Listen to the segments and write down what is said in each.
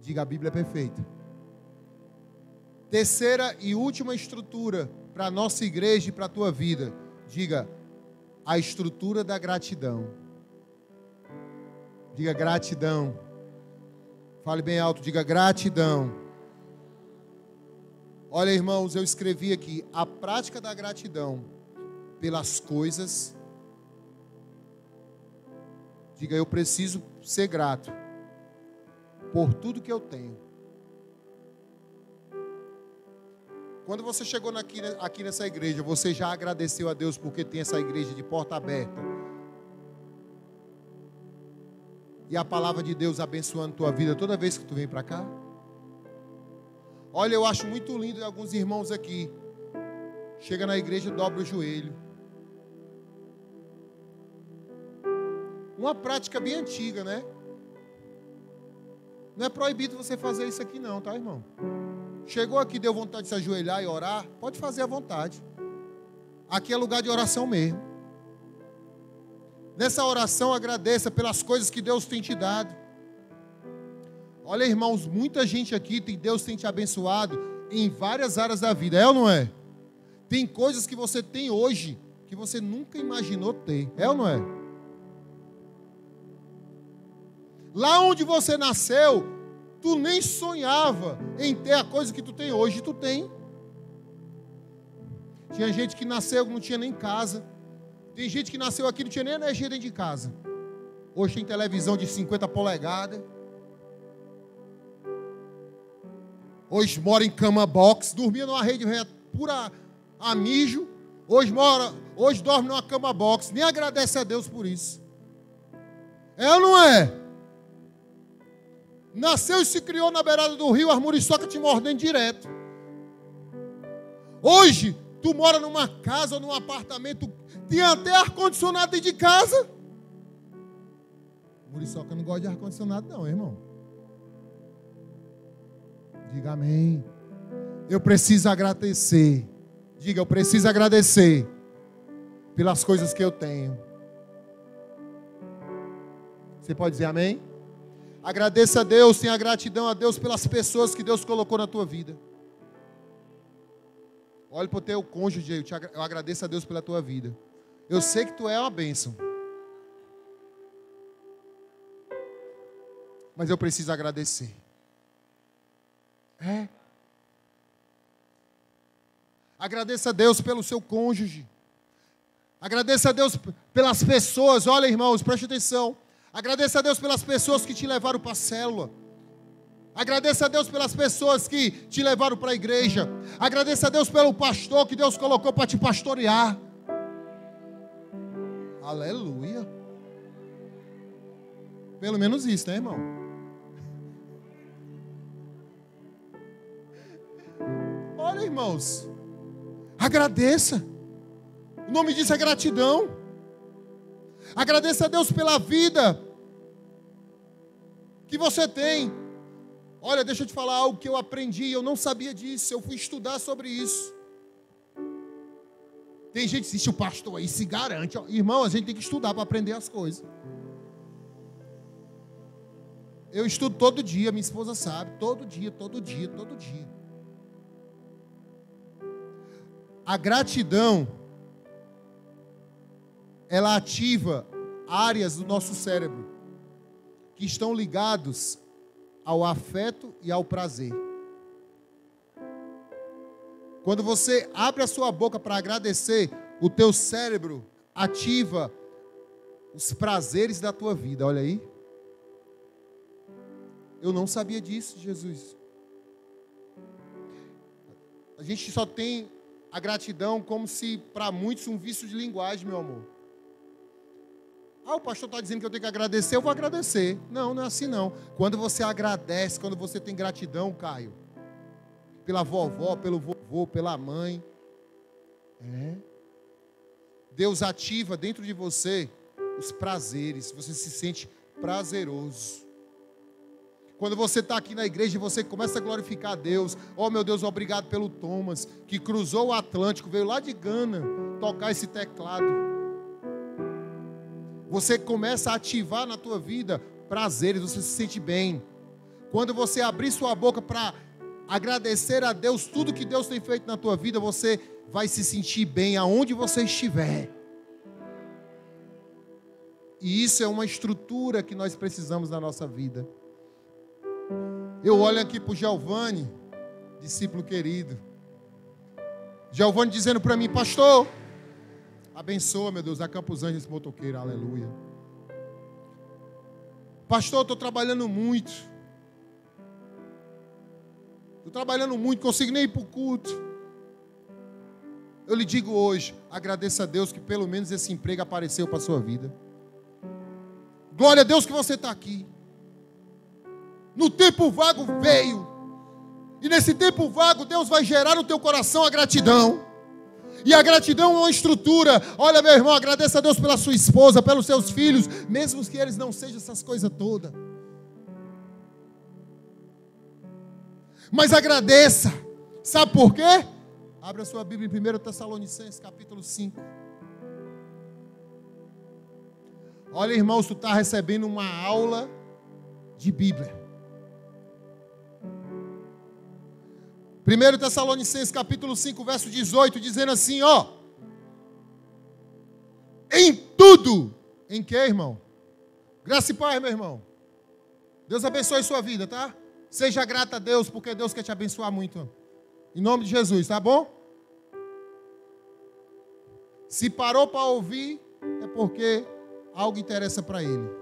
Diga a Bíblia é perfeita. Terceira e última estrutura para a nossa igreja e para a tua vida. Diga a estrutura da gratidão. Diga gratidão. Fale bem alto, diga gratidão. Olha, irmãos, eu escrevi aqui a prática da gratidão pelas coisas. Diga, eu preciso ser grato por tudo que eu tenho. Quando você chegou aqui, aqui nessa igreja, você já agradeceu a Deus porque tem essa igreja de porta aberta? E a palavra de Deus abençoando tua vida toda vez que tu vem para cá? Olha, eu acho muito lindo alguns irmãos aqui. Chega na igreja, dobra o joelho. Uma prática bem antiga, né? Não é proibido você fazer isso aqui, não, tá, irmão? Chegou aqui, deu vontade de se ajoelhar e orar, pode fazer à vontade. Aqui é lugar de oração mesmo. Nessa oração, agradeça pelas coisas que Deus tem te dado. Olha, irmãos, muita gente aqui, tem, Deus tem te abençoado em várias áreas da vida, é ou não é? Tem coisas que você tem hoje que você nunca imaginou ter, é ou não é? Lá onde você nasceu, tu nem sonhava em ter a coisa que tu tem hoje, tu tem. Tinha gente que nasceu que não tinha nem casa. Tem gente que nasceu aqui não tinha nem energia dentro de casa. Hoje tem televisão de 50 polegadas. Hoje mora em cama box, dormia numa rede pura a mijo. Hoje mora, hoje dorme numa cama box, nem agradece a Deus por isso. É ou não é? Nasceu e se criou na beirada do rio, as muriçoca te mordendo direto. Hoje, tu mora numa casa ou num apartamento, tem até ar-condicionado dentro de casa. Muriçoca não gosta de ar-condicionado, não, irmão. Diga amém. Eu preciso agradecer. Diga, eu preciso agradecer pelas coisas que eu tenho. Você pode dizer amém? Agradeça a Deus, tenha gratidão a Deus pelas pessoas que Deus colocou na tua vida. Olhe para o teu cônjuge, eu, te, eu agradeço a Deus pela tua vida. Eu sei que tu é uma bênção. Mas eu preciso agradecer. É. Agradeça a Deus pelo seu cônjuge. Agradeça a Deus pelas pessoas. Olha, irmãos, preste atenção. Agradeça a Deus pelas pessoas que te levaram para a célula. Agradeça a Deus pelas pessoas que te levaram para a igreja. Agradeça a Deus pelo pastor que Deus colocou para te pastorear. Aleluia. Pelo menos isso, né, irmão? Olha, irmãos. Agradeça. O nome disso é gratidão. Agradeça a Deus pela vida que você tem. Olha, deixa eu te falar algo que eu aprendi, eu não sabia disso, eu fui estudar sobre isso. Tem gente que diz, o pastor aí se garante. Irmão, a gente tem que estudar para aprender as coisas. Eu estudo todo dia, minha esposa sabe, todo dia, todo dia, todo dia. A gratidão ela ativa áreas do nosso cérebro que estão ligados ao afeto e ao prazer. Quando você abre a sua boca para agradecer, o teu cérebro ativa os prazeres da tua vida. Olha aí. Eu não sabia disso, Jesus. A gente só tem a gratidão como se para muitos um vício de linguagem, meu amor. Ah, o pastor está dizendo que eu tenho que agradecer, eu vou agradecer. Não, não é assim não. Quando você agradece, quando você tem gratidão, Caio, pela vovó, pelo vovô, pela mãe, é. Deus ativa dentro de você os prazeres, você se sente prazeroso. Quando você está aqui na igreja e você começa a glorificar a Deus, oh meu Deus, obrigado pelo Thomas, que cruzou o Atlântico, veio lá de Gana tocar esse teclado você começa a ativar na tua vida prazeres, você se sente bem. Quando você abrir sua boca para agradecer a Deus tudo que Deus tem feito na tua vida, você vai se sentir bem aonde você estiver. E isso é uma estrutura que nós precisamos na nossa vida. Eu olho aqui para o Giovanni, discípulo querido. Giovanni dizendo para mim, pastor, abençoa, meu Deus, a Campos Anjos motoqueiro, aleluia. Pastor, estou trabalhando muito. Estou trabalhando muito, consigo nem ir para o culto. Eu lhe digo hoje, agradeça a Deus que pelo menos esse emprego apareceu para a sua vida. Glória a Deus que você está aqui. No tempo vago veio. E nesse tempo vago, Deus vai gerar no teu coração a gratidão. E a gratidão é uma estrutura. Olha, meu irmão, agradeça a Deus pela sua esposa, pelos seus filhos, mesmo que eles não sejam essas coisas todas. Mas agradeça. Sabe por quê? Abra sua Bíblia em 1 Tessalonicenses, capítulo 5. Olha, irmãos, tu está recebendo uma aula de Bíblia. 1 Tessalonicenses capítulo 5, verso 18, dizendo assim, ó. Em tudo. Em que, irmão? Graça e paz, meu irmão. Deus abençoe sua vida, tá? Seja grata a Deus, porque Deus quer te abençoar muito. Em nome de Jesus, tá bom? Se parou para ouvir, é porque algo interessa para ele.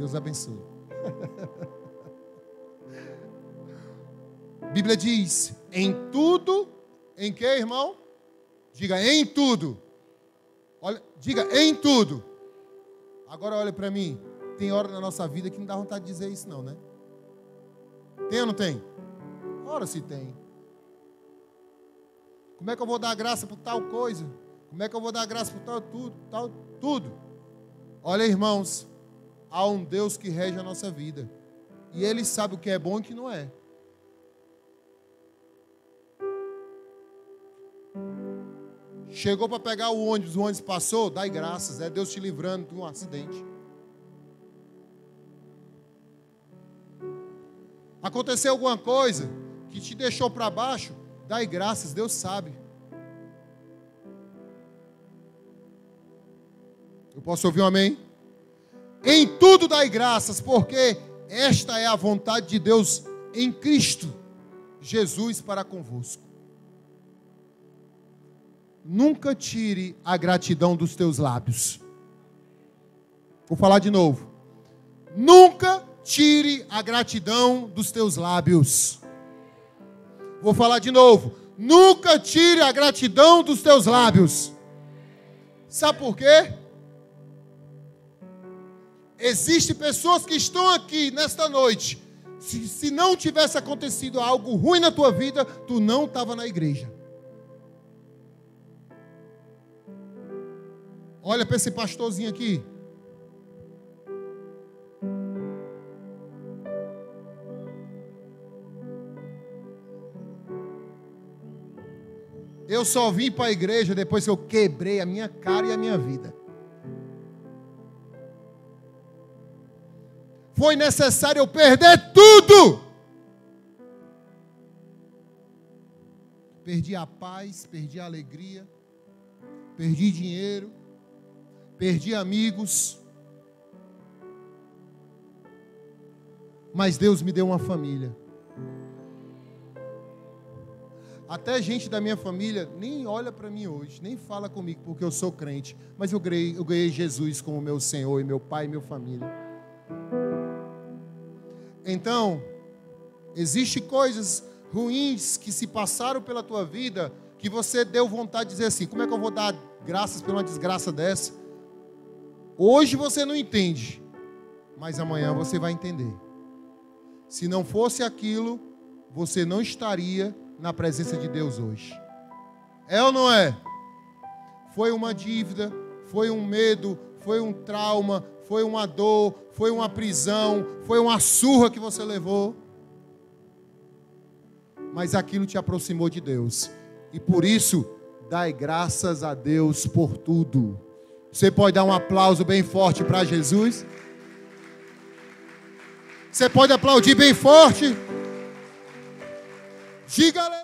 Deus abençoe. Bíblia diz: em tudo, em que, irmão? Diga em tudo. Olha, diga em tudo. Agora olha para mim. Tem hora na nossa vida que não dá vontade de dizer isso, não, né? Tem ou não tem? Ora se tem. Como é que eu vou dar graça por tal coisa? Como é que eu vou dar graça por tal tudo, tal tudo? Olha, irmãos, há um Deus que rege a nossa vida. E ele sabe o que é bom e o que não é. Chegou para pegar o ônibus, o ônibus passou, dai graças, é Deus te livrando de um acidente. Aconteceu alguma coisa, que te deixou para baixo, dai graças, Deus sabe. Eu posso ouvir um amém? Em tudo dai graças, porque esta é a vontade de Deus em Cristo Jesus para convosco. Nunca tire a gratidão dos teus lábios. Vou falar de novo. Nunca tire a gratidão dos teus lábios. Vou falar de novo. Nunca tire a gratidão dos teus lábios. Sabe por quê? Existem pessoas que estão aqui nesta noite. Se, se não tivesse acontecido algo ruim na tua vida, tu não estava na igreja. Olha para esse pastorzinho aqui. Eu só vim para a igreja depois que eu quebrei a minha cara e a minha vida. Foi necessário eu perder tudo. Perdi a paz, perdi a alegria, perdi dinheiro, perdi amigos. Mas Deus me deu uma família. Até gente da minha família nem olha para mim hoje, nem fala comigo, porque eu sou crente. Mas eu ganhei, eu ganhei Jesus como meu Senhor e meu Pai e minha família. Então, existem coisas ruins que se passaram pela tua vida que você deu vontade de dizer assim: como é que eu vou dar graças por uma desgraça dessa? Hoje você não entende, mas amanhã você vai entender. Se não fosse aquilo, você não estaria na presença de Deus hoje. É ou não é? Foi uma dívida, foi um medo, foi um trauma, foi uma dor, foi uma prisão, foi uma surra que você levou. Mas aquilo te aproximou de Deus. E por isso, Dai graças a Deus por tudo. Você pode dar um aplauso bem forte para Jesus? Você pode aplaudir bem forte? Diga aleluia.